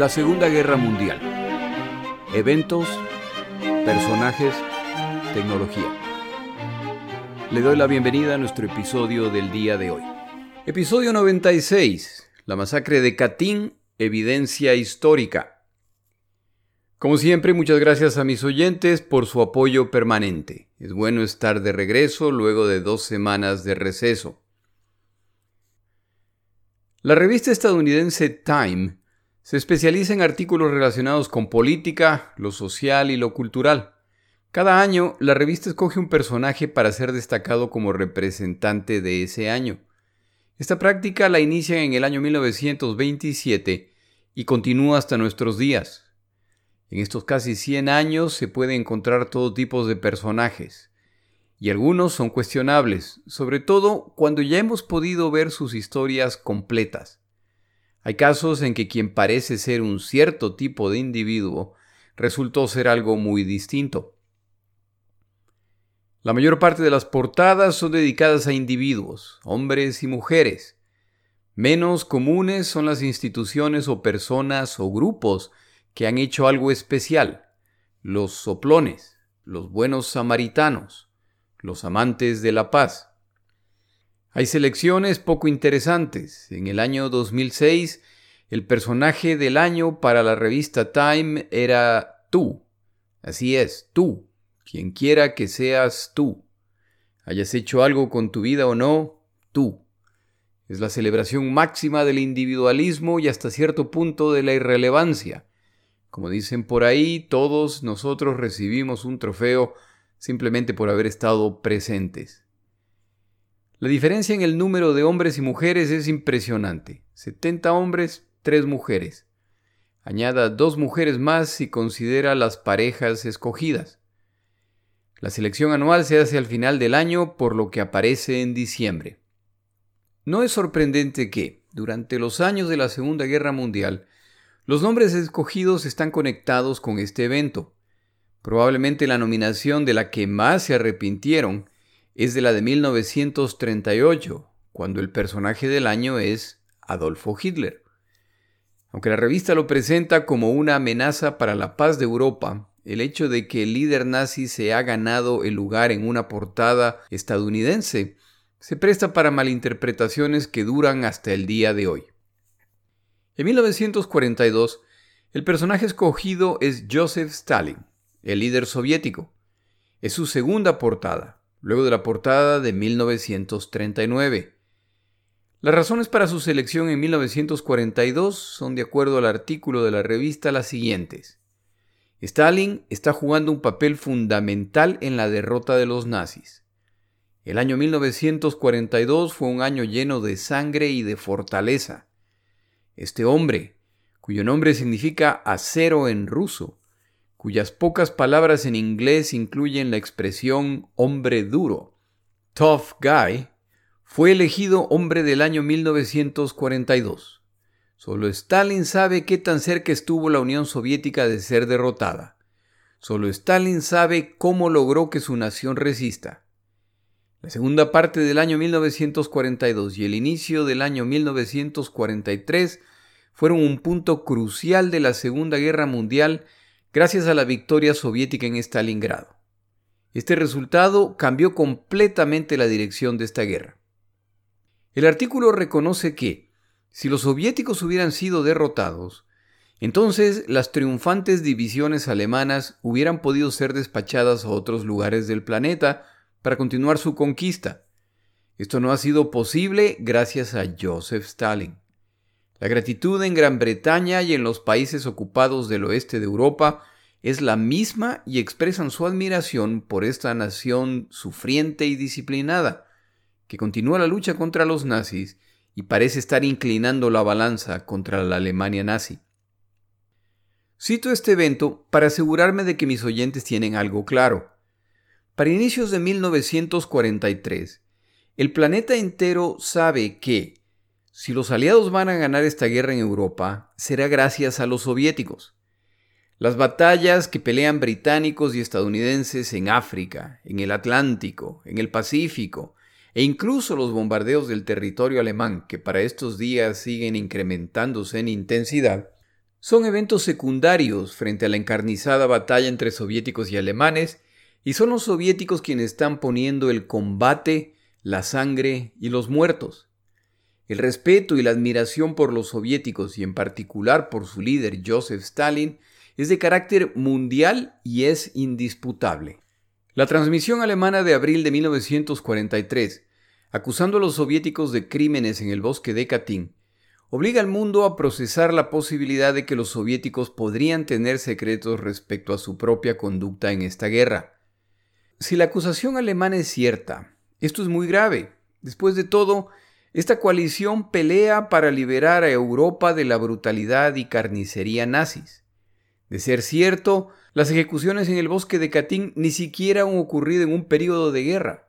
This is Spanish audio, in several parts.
La Segunda Guerra Mundial. Eventos, personajes, tecnología. Le doy la bienvenida a nuestro episodio del día de hoy. Episodio 96. La masacre de Katyn, evidencia histórica. Como siempre, muchas gracias a mis oyentes por su apoyo permanente. Es bueno estar de regreso luego de dos semanas de receso. La revista estadounidense Time se especializa en artículos relacionados con política, lo social y lo cultural. Cada año, la revista escoge un personaje para ser destacado como representante de ese año. Esta práctica la inicia en el año 1927 y continúa hasta nuestros días. En estos casi 100 años se puede encontrar todo tipo de personajes, y algunos son cuestionables, sobre todo cuando ya hemos podido ver sus historias completas. Hay casos en que quien parece ser un cierto tipo de individuo resultó ser algo muy distinto. La mayor parte de las portadas son dedicadas a individuos, hombres y mujeres. Menos comunes son las instituciones o personas o grupos que han hecho algo especial, los soplones, los buenos samaritanos, los amantes de la paz. Hay selecciones poco interesantes. En el año 2006, el personaje del año para la revista Time era tú. Así es, tú, quien quiera que seas tú. Hayas hecho algo con tu vida o no, tú. Es la celebración máxima del individualismo y hasta cierto punto de la irrelevancia. Como dicen por ahí, todos nosotros recibimos un trofeo simplemente por haber estado presentes. La diferencia en el número de hombres y mujeres es impresionante. 70 hombres, 3 mujeres. Añada dos mujeres más si considera las parejas escogidas. La selección anual se hace al final del año por lo que aparece en diciembre. No es sorprendente que, durante los años de la Segunda Guerra Mundial, los nombres escogidos están conectados con este evento. Probablemente la nominación de la que más se arrepintieron es de la de 1938, cuando el personaje del año es Adolfo Hitler. Aunque la revista lo presenta como una amenaza para la paz de Europa, el hecho de que el líder nazi se ha ganado el lugar en una portada estadounidense se presta para malinterpretaciones que duran hasta el día de hoy. En 1942, el personaje escogido es Joseph Stalin, el líder soviético. Es su segunda portada, luego de la portada de 1939. Las razones para su selección en 1942 son, de acuerdo al artículo de la revista, las siguientes. Stalin está jugando un papel fundamental en la derrota de los nazis. El año 1942 fue un año lleno de sangre y de fortaleza. Este hombre, cuyo nombre significa acero en ruso, cuyas pocas palabras en inglés incluyen la expresión hombre duro, tough guy, fue elegido hombre del año 1942. Solo Stalin sabe qué tan cerca estuvo la Unión Soviética de ser derrotada. Solo Stalin sabe cómo logró que su nación resista. La segunda parte del año 1942 y el inicio del año 1943 fueron un punto crucial de la Segunda Guerra Mundial gracias a la victoria soviética en Stalingrado. Este resultado cambió completamente la dirección de esta guerra. El artículo reconoce que, si los soviéticos hubieran sido derrotados, entonces las triunfantes divisiones alemanas hubieran podido ser despachadas a otros lugares del planeta para continuar su conquista. Esto no ha sido posible gracias a Joseph Stalin. La gratitud en Gran Bretaña y en los países ocupados del oeste de Europa es la misma y expresan su admiración por esta nación sufriente y disciplinada, que continúa la lucha contra los nazis y parece estar inclinando la balanza contra la Alemania nazi. Cito este evento para asegurarme de que mis oyentes tienen algo claro. Para inicios de 1943, el planeta entero sabe que, si los aliados van a ganar esta guerra en Europa, será gracias a los soviéticos. Las batallas que pelean británicos y estadounidenses en África, en el Atlántico, en el Pacífico, e incluso los bombardeos del territorio alemán, que para estos días siguen incrementándose en intensidad, Son eventos secundarios frente a la encarnizada batalla entre soviéticos y alemanes, y son los soviéticos quienes están poniendo el combate, la sangre y los muertos. El respeto y la admiración por los soviéticos y en particular por su líder Joseph Stalin es de carácter mundial y es indisputable. La transmisión alemana de abril de 1943, acusando a los soviéticos de crímenes en el bosque de Katyn, obliga al mundo a procesar la posibilidad de que los soviéticos podrían tener secretos respecto a su propia conducta en esta guerra. Si la acusación alemana es cierta, esto es muy grave. Después de todo, esta coalición pelea para liberar a Europa de la brutalidad y carnicería nazis. De ser cierto, las ejecuciones en el bosque de Katyn ni siquiera han ocurrido en un periodo de guerra.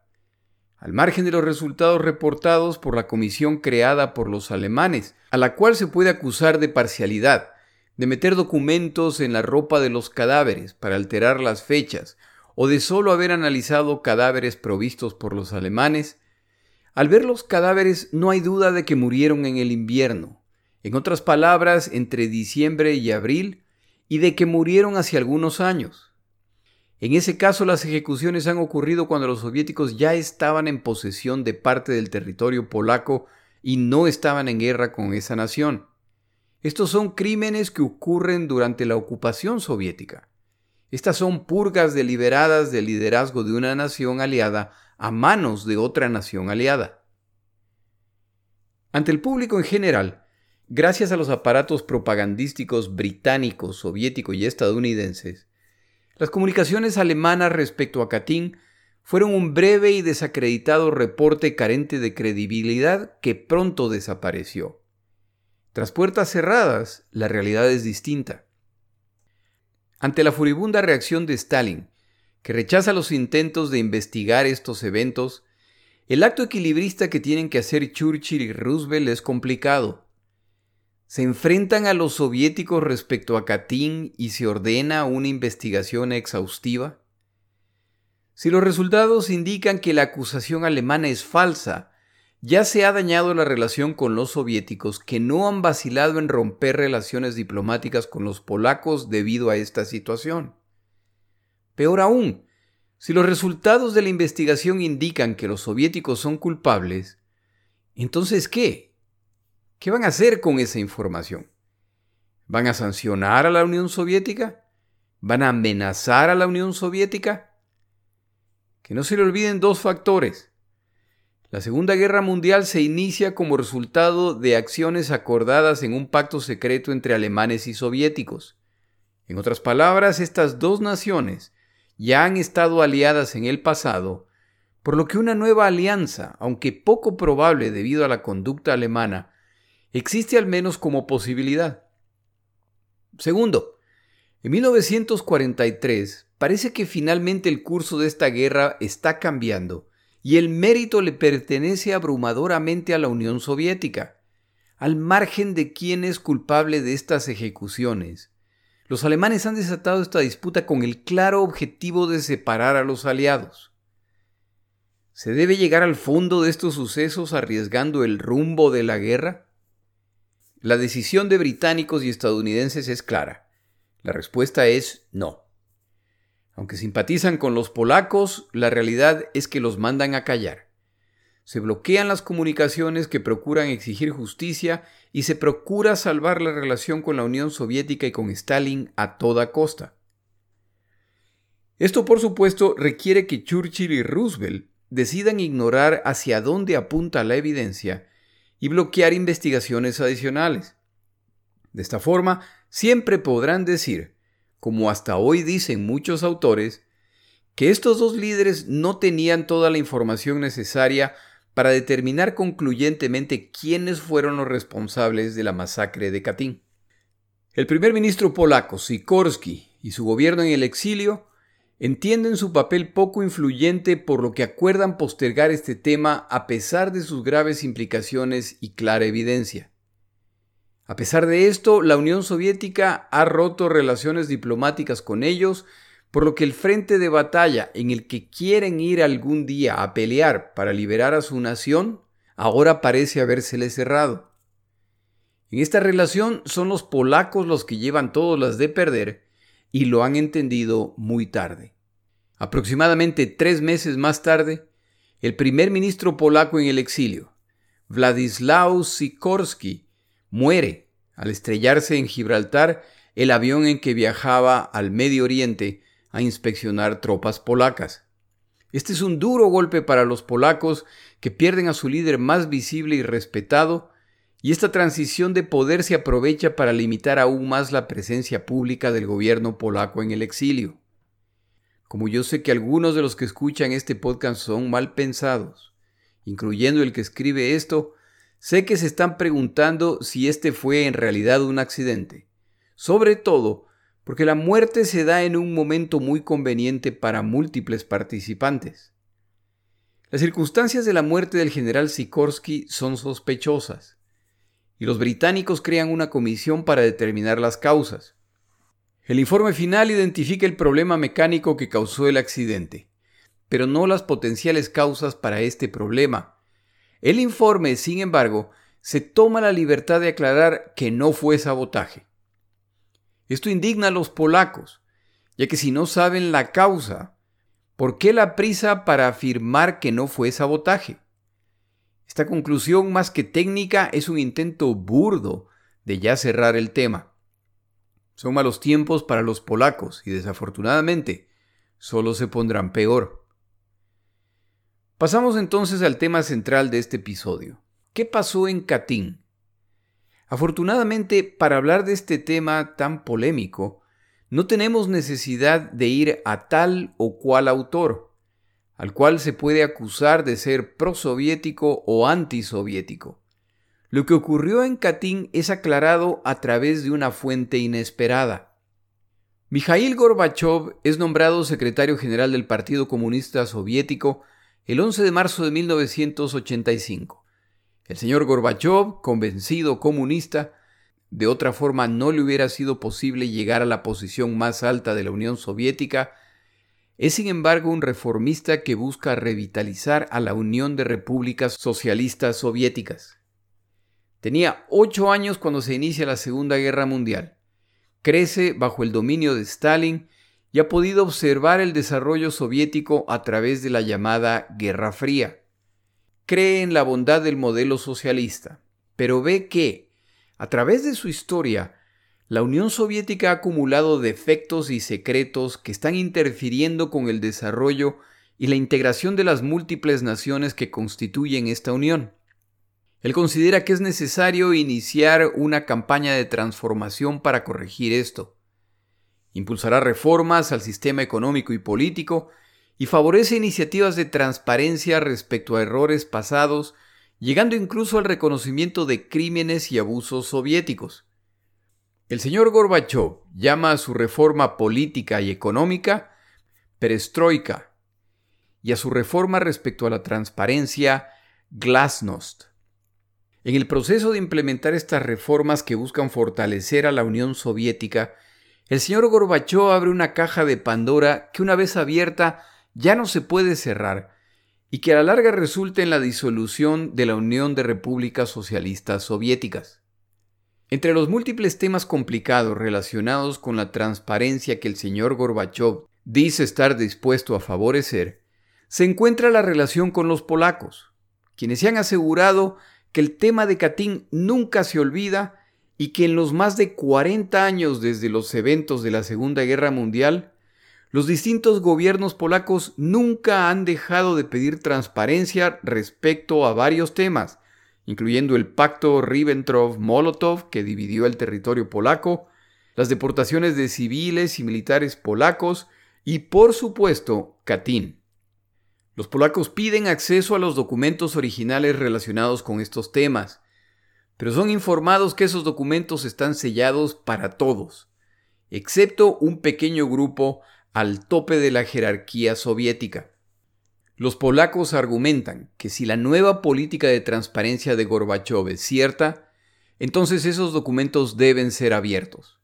Al margen de los resultados reportados por la comisión creada por los alemanes, a la cual se puede acusar de parcialidad, de meter documentos en la ropa de los cadáveres para alterar las fechas, o de solo haber analizado cadáveres provistos por los alemanes, al ver los cadáveres no hay duda de que murieron en el invierno, en otras palabras, entre diciembre y abril, y de que murieron hace algunos años. En ese caso las ejecuciones han ocurrido cuando los soviéticos ya estaban en posesión de parte del territorio polaco y no estaban en guerra con esa nación. Estos son crímenes que ocurren durante la ocupación soviética. Estas son purgas deliberadas del liderazgo de una nación aliada a manos de otra nación aliada. Ante el público en general, gracias a los aparatos propagandísticos británicos, soviéticos y estadounidenses, las comunicaciones alemanas respecto a Katyn fueron un breve y desacreditado reporte carente de credibilidad que pronto desapareció. Tras puertas cerradas, la realidad es distinta. Ante la furibunda reacción de Stalin que rechaza los intentos de investigar estos eventos, el acto equilibrista que tienen que hacer Churchill y Roosevelt es complicado. Se enfrentan a los soviéticos respecto a Katyn y se ordena una investigación exhaustiva. Si los resultados indican que la acusación alemana es falsa, ya se ha dañado la relación con los soviéticos que no han vacilado en romper relaciones diplomáticas con los polacos debido a esta situación. Peor aún, si los resultados de la investigación indican que los soviéticos son culpables, entonces ¿qué? ¿Qué van a hacer con esa información? ¿Van a sancionar a la Unión Soviética? ¿Van a amenazar a la Unión Soviética? Que no se le olviden dos factores. La Segunda Guerra Mundial se inicia como resultado de acciones acordadas en un pacto secreto entre alemanes y soviéticos. En otras palabras, estas dos naciones ya han estado aliadas en el pasado, por lo que una nueva alianza, aunque poco probable debido a la conducta alemana, existe al menos como posibilidad. Segundo, en 1943 parece que finalmente el curso de esta guerra está cambiando y el mérito le pertenece abrumadoramente a la Unión Soviética, al margen de quién es culpable de estas ejecuciones. Los alemanes han desatado esta disputa con el claro objetivo de separar a los aliados. ¿Se debe llegar al fondo de estos sucesos arriesgando el rumbo de la guerra? La decisión de británicos y estadounidenses es clara. La respuesta es no. Aunque simpatizan con los polacos, la realidad es que los mandan a callar se bloquean las comunicaciones que procuran exigir justicia y se procura salvar la relación con la Unión Soviética y con Stalin a toda costa. Esto, por supuesto, requiere que Churchill y Roosevelt decidan ignorar hacia dónde apunta la evidencia y bloquear investigaciones adicionales. De esta forma, siempre podrán decir, como hasta hoy dicen muchos autores, que estos dos líderes no tenían toda la información necesaria para determinar concluyentemente quiénes fueron los responsables de la masacre de Katyn. El primer ministro polaco Sikorski y su gobierno en el exilio entienden su papel poco influyente por lo que acuerdan postergar este tema a pesar de sus graves implicaciones y clara evidencia. A pesar de esto, la Unión Soviética ha roto relaciones diplomáticas con ellos por lo que el frente de batalla en el que quieren ir algún día a pelear para liberar a su nación, ahora parece habérsele cerrado. En esta relación son los polacos los que llevan todas las de perder y lo han entendido muy tarde. Aproximadamente tres meses más tarde, el primer ministro polaco en el exilio, Władysław Sikorski, muere al estrellarse en Gibraltar el avión en que viajaba al Medio Oriente a inspeccionar tropas polacas. Este es un duro golpe para los polacos que pierden a su líder más visible y respetado, y esta transición de poder se aprovecha para limitar aún más la presencia pública del gobierno polaco en el exilio. Como yo sé que algunos de los que escuchan este podcast son mal pensados, incluyendo el que escribe esto, sé que se están preguntando si este fue en realidad un accidente. Sobre todo porque la muerte se da en un momento muy conveniente para múltiples participantes. Las circunstancias de la muerte del general Sikorsky son sospechosas, y los británicos crean una comisión para determinar las causas. El informe final identifica el problema mecánico que causó el accidente, pero no las potenciales causas para este problema. El informe, sin embargo, se toma la libertad de aclarar que no fue sabotaje. Esto indigna a los polacos, ya que si no saben la causa, ¿por qué la prisa para afirmar que no fue sabotaje? Esta conclusión más que técnica es un intento burdo de ya cerrar el tema. Son malos tiempos para los polacos y desafortunadamente solo se pondrán peor. Pasamos entonces al tema central de este episodio. ¿Qué pasó en Katyn? Afortunadamente, para hablar de este tema tan polémico, no tenemos necesidad de ir a tal o cual autor, al cual se puede acusar de ser prosoviético o antisoviético. Lo que ocurrió en Katyn es aclarado a través de una fuente inesperada. Mikhail Gorbachev es nombrado secretario general del Partido Comunista Soviético el 11 de marzo de 1985. El señor Gorbachev, convencido comunista, de otra forma no le hubiera sido posible llegar a la posición más alta de la Unión Soviética, es sin embargo un reformista que busca revitalizar a la Unión de Repúblicas Socialistas Soviéticas. Tenía ocho años cuando se inicia la Segunda Guerra Mundial. Crece bajo el dominio de Stalin y ha podido observar el desarrollo soviético a través de la llamada Guerra Fría. Cree en la bondad del modelo socialista, pero ve que, a través de su historia, la Unión Soviética ha acumulado defectos y secretos que están interfiriendo con el desarrollo y la integración de las múltiples naciones que constituyen esta unión. Él considera que es necesario iniciar una campaña de transformación para corregir esto. Impulsará reformas al sistema económico y político y favorece iniciativas de transparencia respecto a errores pasados, llegando incluso al reconocimiento de crímenes y abusos soviéticos. El señor Gorbachev llama a su reforma política y económica perestroika y a su reforma respecto a la transparencia glasnost. En el proceso de implementar estas reformas que buscan fortalecer a la Unión Soviética, el señor Gorbachev abre una caja de Pandora que una vez abierta ya no se puede cerrar y que a la larga resulta en la disolución de la Unión de Repúblicas Socialistas Soviéticas. Entre los múltiples temas complicados relacionados con la transparencia que el señor Gorbachev dice estar dispuesto a favorecer, se encuentra la relación con los polacos, quienes se han asegurado que el tema de Katyn nunca se olvida y que en los más de 40 años desde los eventos de la Segunda Guerra Mundial, los distintos gobiernos polacos nunca han dejado de pedir transparencia respecto a varios temas, incluyendo el pacto Ribbentrop-Molotov que dividió el territorio polaco, las deportaciones de civiles y militares polacos y, por supuesto, Katyn. Los polacos piden acceso a los documentos originales relacionados con estos temas, pero son informados que esos documentos están sellados para todos, excepto un pequeño grupo al tope de la jerarquía soviética. Los polacos argumentan que si la nueva política de transparencia de Gorbachev es cierta, entonces esos documentos deben ser abiertos.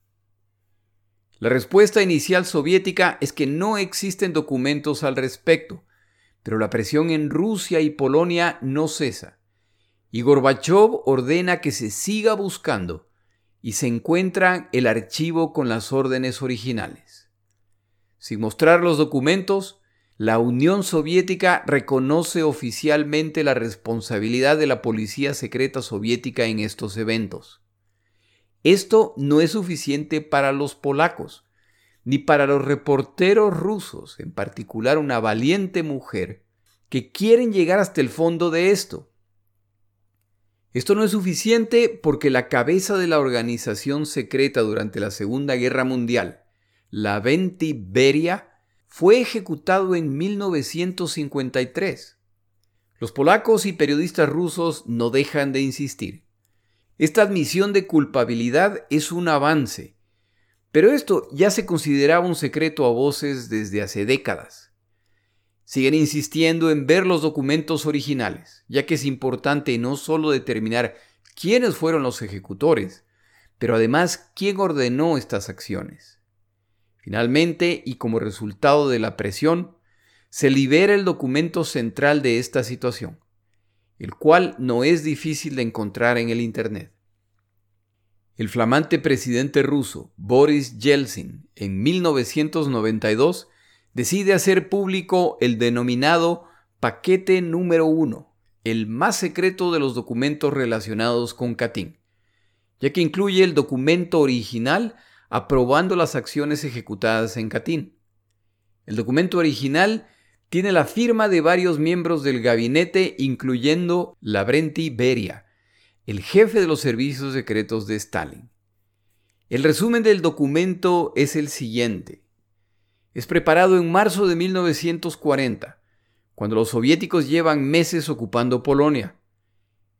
La respuesta inicial soviética es que no existen documentos al respecto, pero la presión en Rusia y Polonia no cesa, y Gorbachev ordena que se siga buscando y se encuentra el archivo con las órdenes originales. Sin mostrar los documentos, la Unión Soviética reconoce oficialmente la responsabilidad de la policía secreta soviética en estos eventos. Esto no es suficiente para los polacos, ni para los reporteros rusos, en particular una valiente mujer, que quieren llegar hasta el fondo de esto. Esto no es suficiente porque la cabeza de la organización secreta durante la Segunda Guerra Mundial, la Venti Beria, fue ejecutado en 1953. Los polacos y periodistas rusos no dejan de insistir. Esta admisión de culpabilidad es un avance, pero esto ya se consideraba un secreto a voces desde hace décadas. Siguen insistiendo en ver los documentos originales, ya que es importante no solo determinar quiénes fueron los ejecutores, pero además quién ordenó estas acciones. Finalmente, y como resultado de la presión, se libera el documento central de esta situación, el cual no es difícil de encontrar en el Internet. El flamante presidente ruso Boris Yeltsin en 1992 decide hacer público el denominado paquete número uno, el más secreto de los documentos relacionados con Katyn, ya que incluye el documento original aprobando las acciones ejecutadas en Katyn. El documento original tiene la firma de varios miembros del gabinete, incluyendo Lavrenti Beria, el jefe de los servicios secretos de Stalin. El resumen del documento es el siguiente. Es preparado en marzo de 1940, cuando los soviéticos llevan meses ocupando Polonia.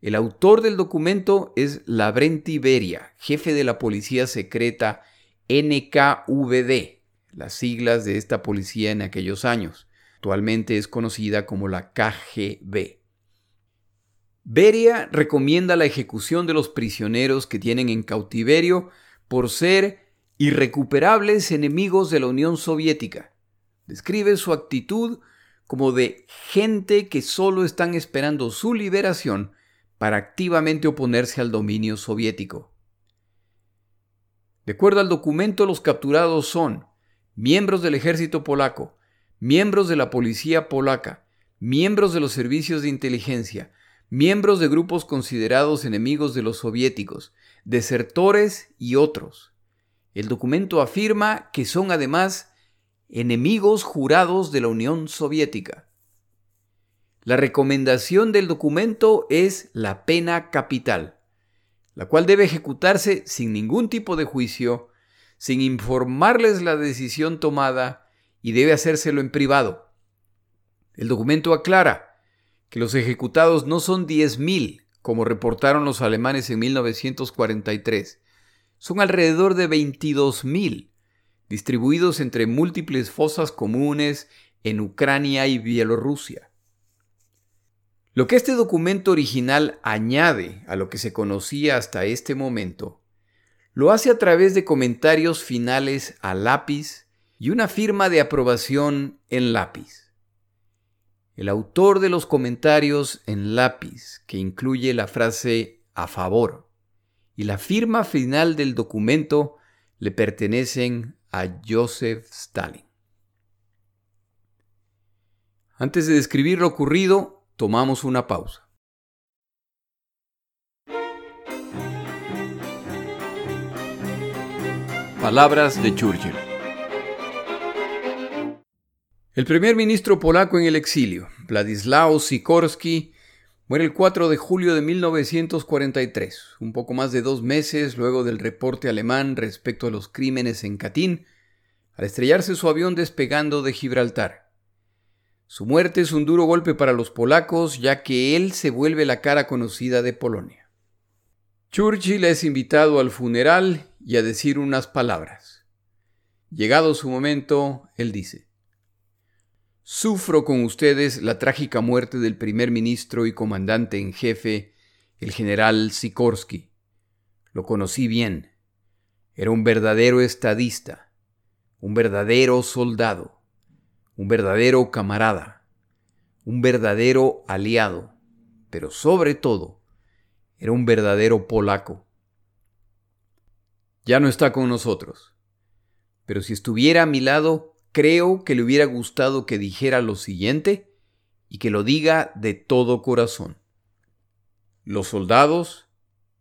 El autor del documento es Lavrenti Beria, jefe de la policía secreta NKVD, las siglas de esta policía en aquellos años. Actualmente es conocida como la KGB. Beria recomienda la ejecución de los prisioneros que tienen en cautiverio por ser irrecuperables enemigos de la Unión Soviética. Describe su actitud como de gente que solo están esperando su liberación para activamente oponerse al dominio soviético. De acuerdo al documento, los capturados son miembros del ejército polaco, miembros de la policía polaca, miembros de los servicios de inteligencia, miembros de grupos considerados enemigos de los soviéticos, desertores y otros. El documento afirma que son además enemigos jurados de la Unión Soviética. La recomendación del documento es la pena capital la cual debe ejecutarse sin ningún tipo de juicio, sin informarles la decisión tomada y debe hacérselo en privado. El documento aclara que los ejecutados no son 10.000, como reportaron los alemanes en 1943, son alrededor de 22.000, distribuidos entre múltiples fosas comunes en Ucrania y Bielorrusia. Lo que este documento original añade a lo que se conocía hasta este momento, lo hace a través de comentarios finales a lápiz y una firma de aprobación en lápiz. El autor de los comentarios en lápiz, que incluye la frase a favor, y la firma final del documento le pertenecen a Joseph Stalin. Antes de describir lo ocurrido, Tomamos una pausa. Palabras de Churchill. El primer ministro polaco en el exilio, Władysław Sikorski, muere el 4 de julio de 1943, un poco más de dos meses luego del reporte alemán respecto a los crímenes en Katyn, al estrellarse su avión despegando de Gibraltar. Su muerte es un duro golpe para los polacos, ya que él se vuelve la cara conocida de Polonia. Churchill es invitado al funeral y a decir unas palabras. Llegado su momento, él dice, Sufro con ustedes la trágica muerte del primer ministro y comandante en jefe, el general Sikorsky. Lo conocí bien. Era un verdadero estadista, un verdadero soldado un verdadero camarada, un verdadero aliado, pero sobre todo, era un verdadero polaco. Ya no está con nosotros, pero si estuviera a mi lado, creo que le hubiera gustado que dijera lo siguiente y que lo diga de todo corazón. Los soldados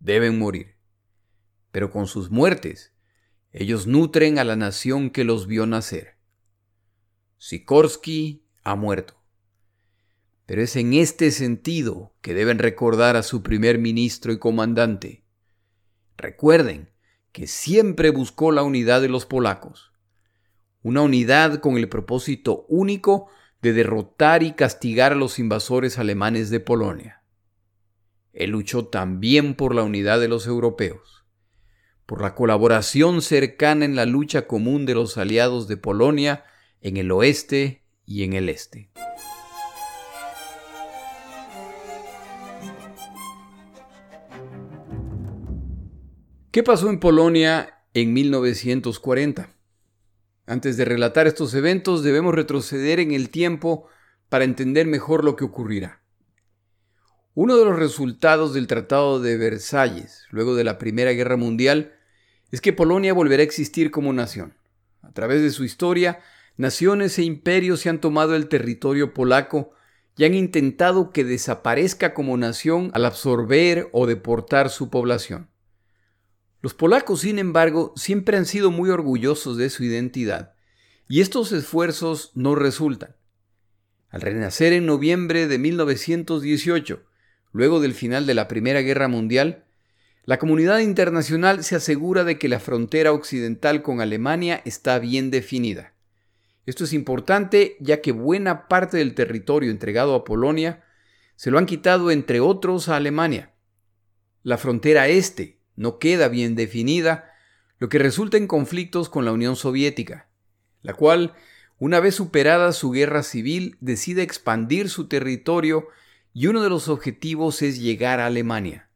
deben morir, pero con sus muertes ellos nutren a la nación que los vio nacer. Sikorsky ha muerto. Pero es en este sentido que deben recordar a su primer ministro y comandante. Recuerden que siempre buscó la unidad de los polacos. Una unidad con el propósito único de derrotar y castigar a los invasores alemanes de Polonia. Él luchó también por la unidad de los europeos, por la colaboración cercana en la lucha común de los aliados de Polonia en el oeste y en el este. ¿Qué pasó en Polonia en 1940? Antes de relatar estos eventos debemos retroceder en el tiempo para entender mejor lo que ocurrirá. Uno de los resultados del Tratado de Versalles, luego de la Primera Guerra Mundial, es que Polonia volverá a existir como nación. A través de su historia, naciones e imperios se han tomado el territorio polaco y han intentado que desaparezca como nación al absorber o deportar su población. Los polacos, sin embargo, siempre han sido muy orgullosos de su identidad, y estos esfuerzos no resultan. Al renacer en noviembre de 1918, luego del final de la Primera Guerra Mundial, la comunidad internacional se asegura de que la frontera occidental con Alemania está bien definida. Esto es importante ya que buena parte del territorio entregado a Polonia se lo han quitado entre otros a Alemania. La frontera este, no queda bien definida, lo que resulta en conflictos con la Unión Soviética, la cual, una vez superada su guerra civil, decide expandir su territorio y uno de los objetivos es llegar a Alemania.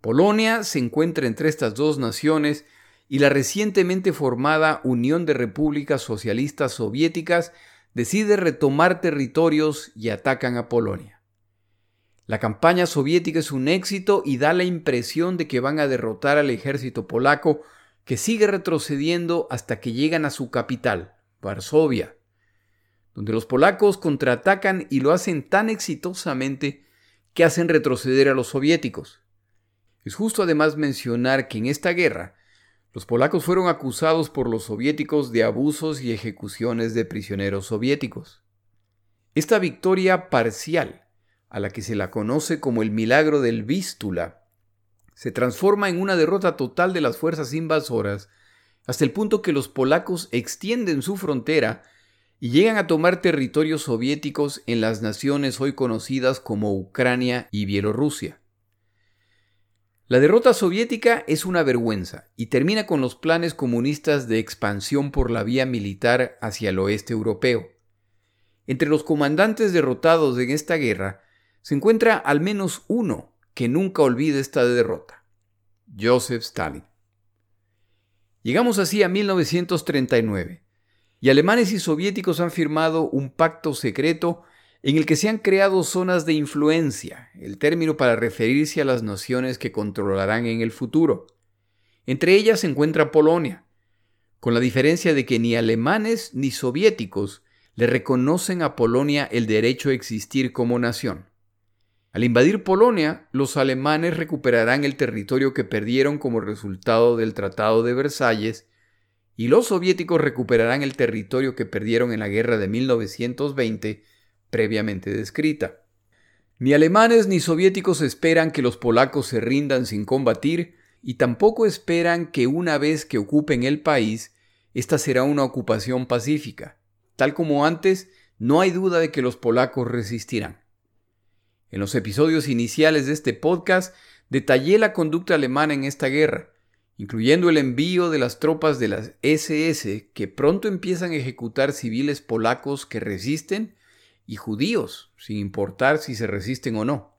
Polonia se encuentra entre estas dos naciones y la recientemente formada Unión de Repúblicas Socialistas Soviéticas decide retomar territorios y atacan a Polonia. La campaña soviética es un éxito y da la impresión de que van a derrotar al ejército polaco que sigue retrocediendo hasta que llegan a su capital, Varsovia, donde los polacos contraatacan y lo hacen tan exitosamente que hacen retroceder a los soviéticos. Es justo además mencionar que en esta guerra los polacos fueron acusados por los soviéticos de abusos y ejecuciones de prisioneros soviéticos. Esta victoria parcial a la que se la conoce como el milagro del Vístula, se transforma en una derrota total de las fuerzas invasoras hasta el punto que los polacos extienden su frontera y llegan a tomar territorios soviéticos en las naciones hoy conocidas como Ucrania y Bielorrusia. La derrota soviética es una vergüenza y termina con los planes comunistas de expansión por la vía militar hacia el oeste europeo. Entre los comandantes derrotados en esta guerra se encuentra al menos uno que nunca olvide esta derrota, Joseph Stalin. Llegamos así a 1939, y alemanes y soviéticos han firmado un pacto secreto en el que se han creado zonas de influencia, el término para referirse a las naciones que controlarán en el futuro. Entre ellas se encuentra Polonia, con la diferencia de que ni alemanes ni soviéticos le reconocen a Polonia el derecho a existir como nación. Al invadir Polonia, los alemanes recuperarán el territorio que perdieron como resultado del Tratado de Versalles y los soviéticos recuperarán el territorio que perdieron en la guerra de 1920 previamente descrita. Ni alemanes ni soviéticos esperan que los polacos se rindan sin combatir y tampoco esperan que una vez que ocupen el país, esta será una ocupación pacífica. Tal como antes, no hay duda de que los polacos resistirán. En los episodios iniciales de este podcast detallé la conducta alemana en esta guerra, incluyendo el envío de las tropas de las SS que pronto empiezan a ejecutar civiles polacos que resisten y judíos, sin importar si se resisten o no.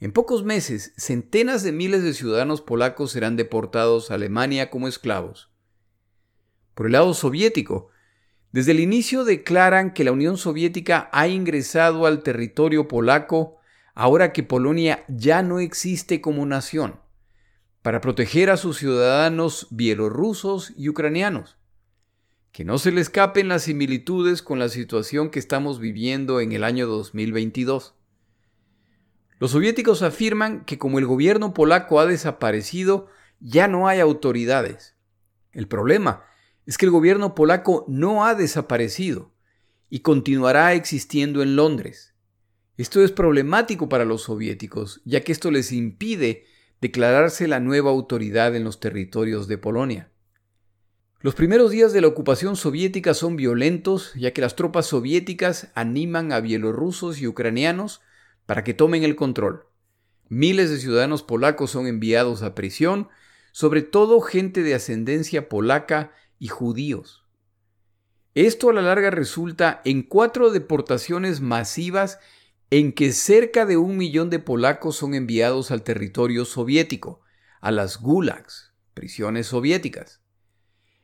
En pocos meses, centenas de miles de ciudadanos polacos serán deportados a Alemania como esclavos. Por el lado soviético, desde el inicio declaran que la Unión Soviética ha ingresado al territorio polaco ahora que Polonia ya no existe como nación, para proteger a sus ciudadanos bielorrusos y ucranianos. Que no se le escapen las similitudes con la situación que estamos viviendo en el año 2022. Los soviéticos afirman que como el gobierno polaco ha desaparecido, ya no hay autoridades. El problema es que el gobierno polaco no ha desaparecido y continuará existiendo en Londres. Esto es problemático para los soviéticos, ya que esto les impide declararse la nueva autoridad en los territorios de Polonia. Los primeros días de la ocupación soviética son violentos, ya que las tropas soviéticas animan a bielorrusos y ucranianos para que tomen el control. Miles de ciudadanos polacos son enviados a prisión, sobre todo gente de ascendencia polaca y judíos. Esto a la larga resulta en cuatro deportaciones masivas en que cerca de un millón de polacos son enviados al territorio soviético, a las gulags, prisiones soviéticas.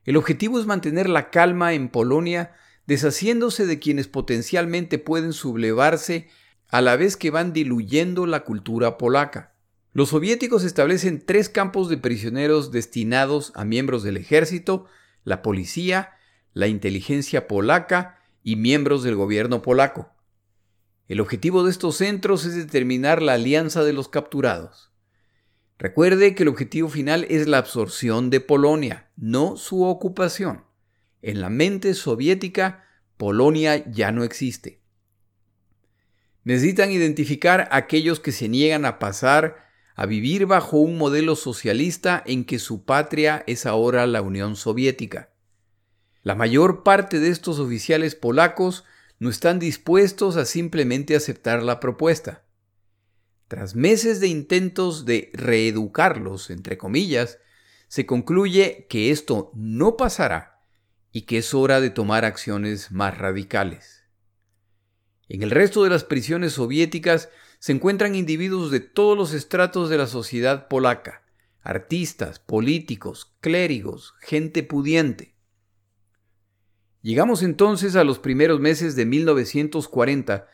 El objetivo es mantener la calma en Polonia, deshaciéndose de quienes potencialmente pueden sublevarse a la vez que van diluyendo la cultura polaca. Los soviéticos establecen tres campos de prisioneros destinados a miembros del ejército, la policía, la inteligencia polaca y miembros del gobierno polaco. El objetivo de estos centros es determinar la alianza de los capturados. Recuerde que el objetivo final es la absorción de Polonia, no su ocupación. En la mente soviética, Polonia ya no existe. Necesitan identificar a aquellos que se niegan a pasar a vivir bajo un modelo socialista en que su patria es ahora la Unión Soviética. La mayor parte de estos oficiales polacos no están dispuestos a simplemente aceptar la propuesta. Tras meses de intentos de reeducarlos, entre comillas, se concluye que esto no pasará y que es hora de tomar acciones más radicales. En el resto de las prisiones soviéticas se encuentran individuos de todos los estratos de la sociedad polaca, artistas, políticos, clérigos, gente pudiente. Llegamos entonces a los primeros meses de 1940,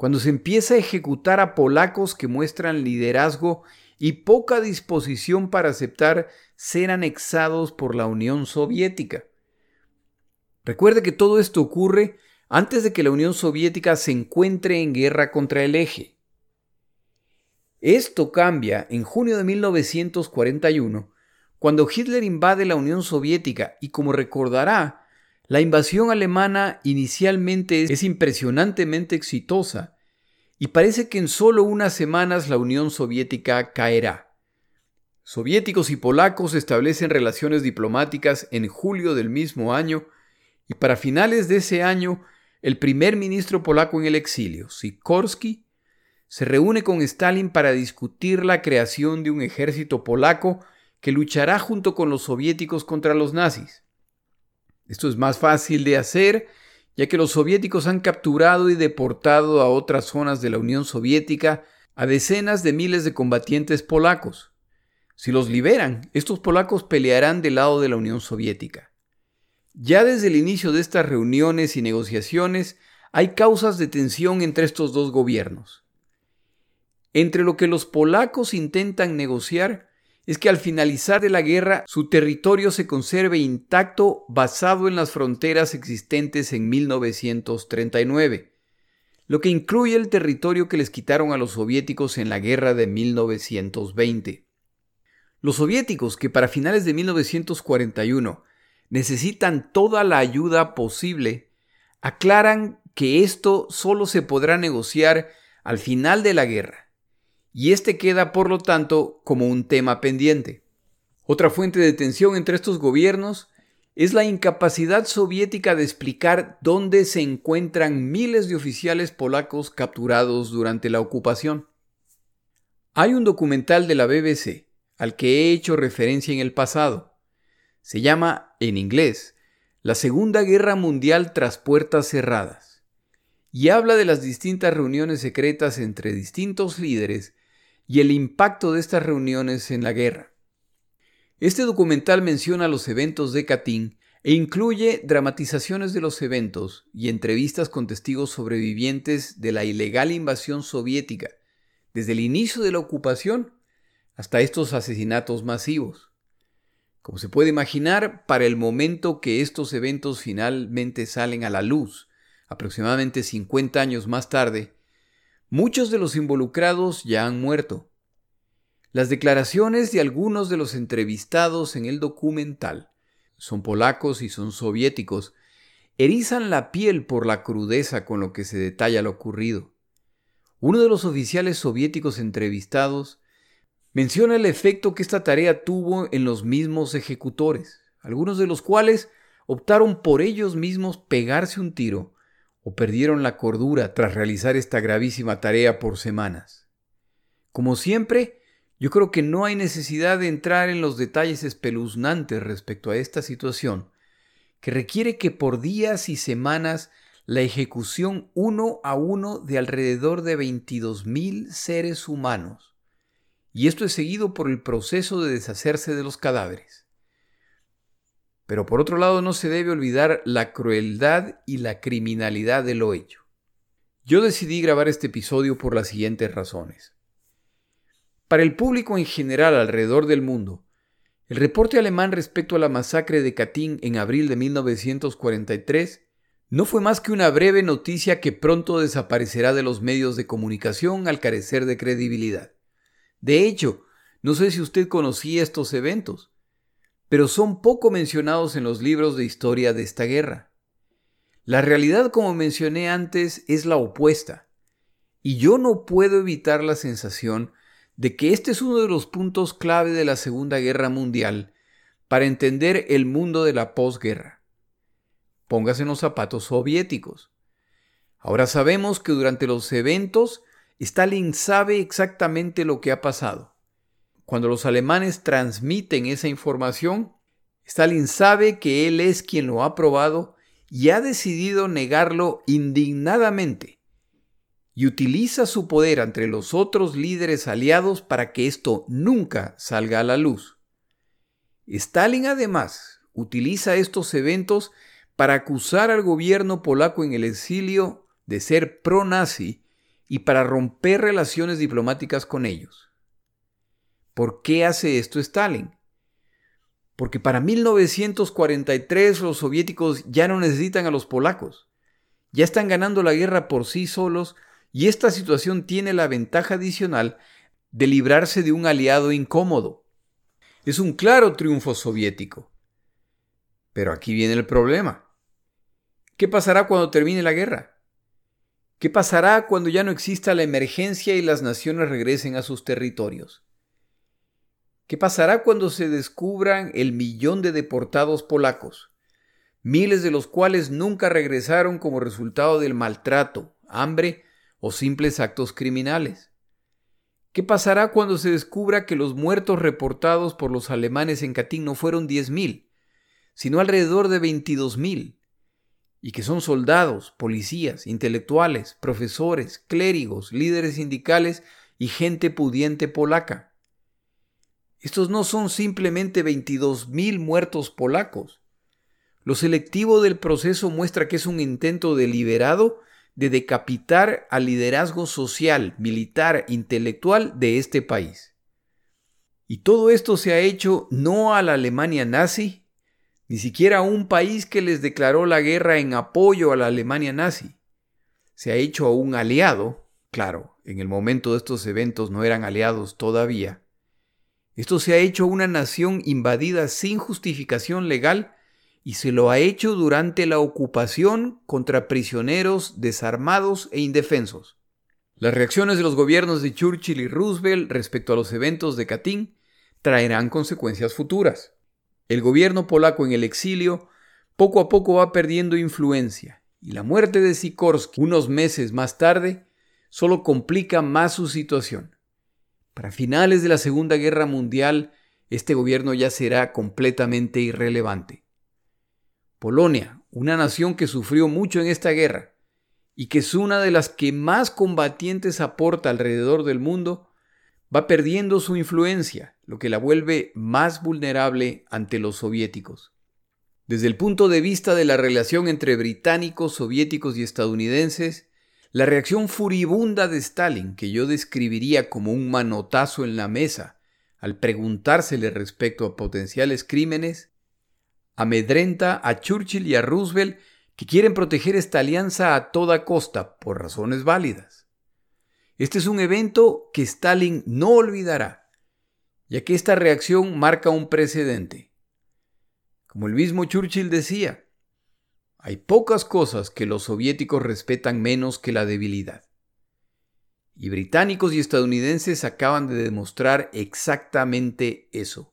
cuando se empieza a ejecutar a polacos que muestran liderazgo y poca disposición para aceptar ser anexados por la Unión Soviética. Recuerde que todo esto ocurre antes de que la Unión Soviética se encuentre en guerra contra el eje. Esto cambia en junio de 1941, cuando Hitler invade la Unión Soviética y como recordará, la invasión alemana inicialmente es impresionantemente exitosa y parece que en solo unas semanas la Unión Soviética caerá. Soviéticos y polacos establecen relaciones diplomáticas en julio del mismo año y para finales de ese año el primer ministro polaco en el exilio, Sikorski, se reúne con Stalin para discutir la creación de un ejército polaco que luchará junto con los soviéticos contra los nazis. Esto es más fácil de hacer ya que los soviéticos han capturado y deportado a otras zonas de la Unión Soviética a decenas de miles de combatientes polacos. Si los liberan, estos polacos pelearán del lado de la Unión Soviética. Ya desde el inicio de estas reuniones y negociaciones hay causas de tensión entre estos dos gobiernos. Entre lo que los polacos intentan negociar es que al finalizar de la guerra su territorio se conserve intacto basado en las fronteras existentes en 1939, lo que incluye el territorio que les quitaron a los soviéticos en la guerra de 1920. Los soviéticos, que para finales de 1941 necesitan toda la ayuda posible, aclaran que esto solo se podrá negociar al final de la guerra y este queda por lo tanto como un tema pendiente. Otra fuente de tensión entre estos gobiernos es la incapacidad soviética de explicar dónde se encuentran miles de oficiales polacos capturados durante la ocupación. Hay un documental de la BBC al que he hecho referencia en el pasado. Se llama, en inglés, La Segunda Guerra Mundial tras puertas cerradas, y habla de las distintas reuniones secretas entre distintos líderes y el impacto de estas reuniones en la guerra. Este documental menciona los eventos de Katyn e incluye dramatizaciones de los eventos y entrevistas con testigos sobrevivientes de la ilegal invasión soviética, desde el inicio de la ocupación hasta estos asesinatos masivos. Como se puede imaginar, para el momento que estos eventos finalmente salen a la luz, aproximadamente 50 años más tarde, muchos de los involucrados ya han muerto. Las declaraciones de algunos de los entrevistados en el documental, son polacos y son soviéticos, erizan la piel por la crudeza con lo que se detalla lo ocurrido. Uno de los oficiales soviéticos entrevistados menciona el efecto que esta tarea tuvo en los mismos ejecutores, algunos de los cuales optaron por ellos mismos pegarse un tiro o perdieron la cordura tras realizar esta gravísima tarea por semanas. Como siempre, yo creo que no hay necesidad de entrar en los detalles espeluznantes respecto a esta situación, que requiere que por días y semanas la ejecución uno a uno de alrededor de 22.000 seres humanos, y esto es seguido por el proceso de deshacerse de los cadáveres. Pero por otro lado no se debe olvidar la crueldad y la criminalidad de lo hecho. Yo decidí grabar este episodio por las siguientes razones. Para el público en general alrededor del mundo, el reporte alemán respecto a la masacre de Katyn en abril de 1943 no fue más que una breve noticia que pronto desaparecerá de los medios de comunicación al carecer de credibilidad. De hecho, no sé si usted conocía estos eventos, pero son poco mencionados en los libros de historia de esta guerra. La realidad, como mencioné antes, es la opuesta, y yo no puedo evitar la sensación de que este es uno de los puntos clave de la Segunda Guerra Mundial para entender el mundo de la posguerra. Póngase en los zapatos soviéticos. Ahora sabemos que durante los eventos Stalin sabe exactamente lo que ha pasado. Cuando los alemanes transmiten esa información, Stalin sabe que él es quien lo ha probado y ha decidido negarlo indignadamente y utiliza su poder entre los otros líderes aliados para que esto nunca salga a la luz. Stalin además utiliza estos eventos para acusar al gobierno polaco en el exilio de ser pro-nazi y para romper relaciones diplomáticas con ellos. ¿Por qué hace esto Stalin? Porque para 1943 los soviéticos ya no necesitan a los polacos. Ya están ganando la guerra por sí solos y esta situación tiene la ventaja adicional de librarse de un aliado incómodo. Es un claro triunfo soviético. Pero aquí viene el problema. ¿Qué pasará cuando termine la guerra? ¿Qué pasará cuando ya no exista la emergencia y las naciones regresen a sus territorios? ¿Qué pasará cuando se descubran el millón de deportados polacos? Miles de los cuales nunca regresaron como resultado del maltrato, hambre o simples actos criminales. ¿Qué pasará cuando se descubra que los muertos reportados por los alemanes en Katyn no fueron 10.000, sino alrededor de 22.000? Y que son soldados, policías, intelectuales, profesores, clérigos, líderes sindicales y gente pudiente polaca. Estos no son simplemente 22.000 muertos polacos. Lo selectivo del proceso muestra que es un intento deliberado de decapitar al liderazgo social, militar, intelectual de este país. Y todo esto se ha hecho no a la Alemania nazi, ni siquiera a un país que les declaró la guerra en apoyo a la Alemania nazi. Se ha hecho a un aliado, claro, en el momento de estos eventos no eran aliados todavía, esto se ha hecho una nación invadida sin justificación legal y se lo ha hecho durante la ocupación contra prisioneros desarmados e indefensos. Las reacciones de los gobiernos de Churchill y Roosevelt respecto a los eventos de Katyn traerán consecuencias futuras. El gobierno polaco en el exilio poco a poco va perdiendo influencia y la muerte de Sikorsky unos meses más tarde solo complica más su situación. Para finales de la Segunda Guerra Mundial, este gobierno ya será completamente irrelevante. Polonia, una nación que sufrió mucho en esta guerra y que es una de las que más combatientes aporta alrededor del mundo, va perdiendo su influencia, lo que la vuelve más vulnerable ante los soviéticos. Desde el punto de vista de la relación entre británicos, soviéticos y estadounidenses, La reacción furibunda de Stalin, que yo describiría como un manotazo en la mesa, al preguntársele respecto a potenciales crímenes, amedrenta a Churchill y a Roosevelt que quieren proteger esta alianza a toda costa por razones válidas. Este es un evento que Stalin no olvidará, ya que esta reacción marca un precedente. Como el mismo Churchill decía, hay pocas cosas que los soviéticos respetan menos que la debilidad. Y británicos y estadounidenses acaban de demostrar exactamente eso.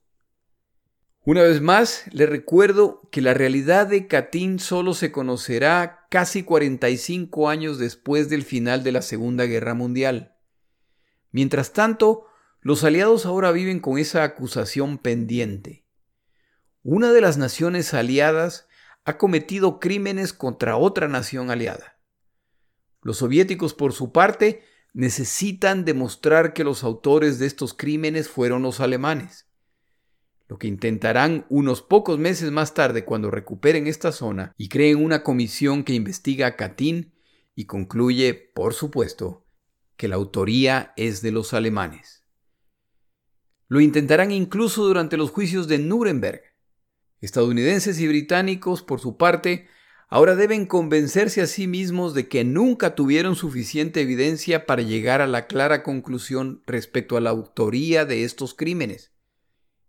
Una vez más, le recuerdo que la realidad de Katyn solo se conocerá casi 45 años después del final de la Segunda Guerra Mundial. Mientras tanto, los aliados ahora viven con esa acusación pendiente. Una de las naciones aliadas ha cometido crímenes contra otra nación aliada. Los soviéticos, por su parte, necesitan demostrar que los autores de estos crímenes fueron los alemanes, lo que intentarán unos pocos meses más tarde cuando recuperen esta zona y creen una comisión que investiga a Katyn y concluye, por supuesto, que la autoría es de los alemanes. Lo intentarán incluso durante los juicios de Nuremberg, Estadounidenses y británicos, por su parte, ahora deben convencerse a sí mismos de que nunca tuvieron suficiente evidencia para llegar a la clara conclusión respecto a la autoría de estos crímenes.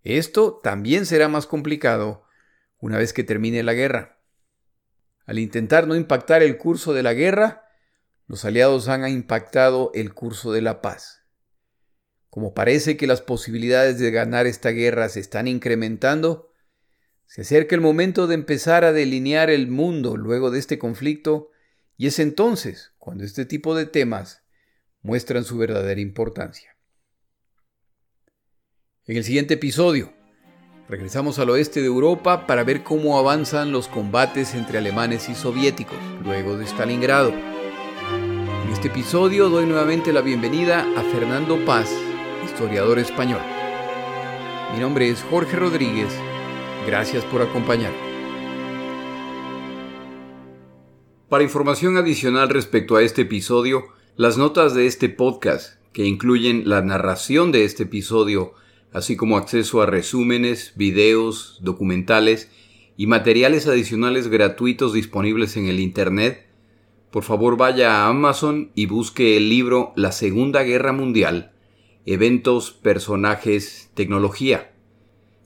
Esto también será más complicado una vez que termine la guerra. Al intentar no impactar el curso de la guerra, los aliados han impactado el curso de la paz. Como parece que las posibilidades de ganar esta guerra se están incrementando, se acerca el momento de empezar a delinear el mundo luego de este conflicto y es entonces cuando este tipo de temas muestran su verdadera importancia. En el siguiente episodio, regresamos al oeste de Europa para ver cómo avanzan los combates entre alemanes y soviéticos luego de Stalingrado. En este episodio doy nuevamente la bienvenida a Fernando Paz, historiador español. Mi nombre es Jorge Rodríguez Gracias por acompañar. Para información adicional respecto a este episodio, las notas de este podcast, que incluyen la narración de este episodio, así como acceso a resúmenes, videos, documentales y materiales adicionales gratuitos disponibles en el Internet, por favor vaya a Amazon y busque el libro La Segunda Guerra Mundial, Eventos, Personajes, Tecnología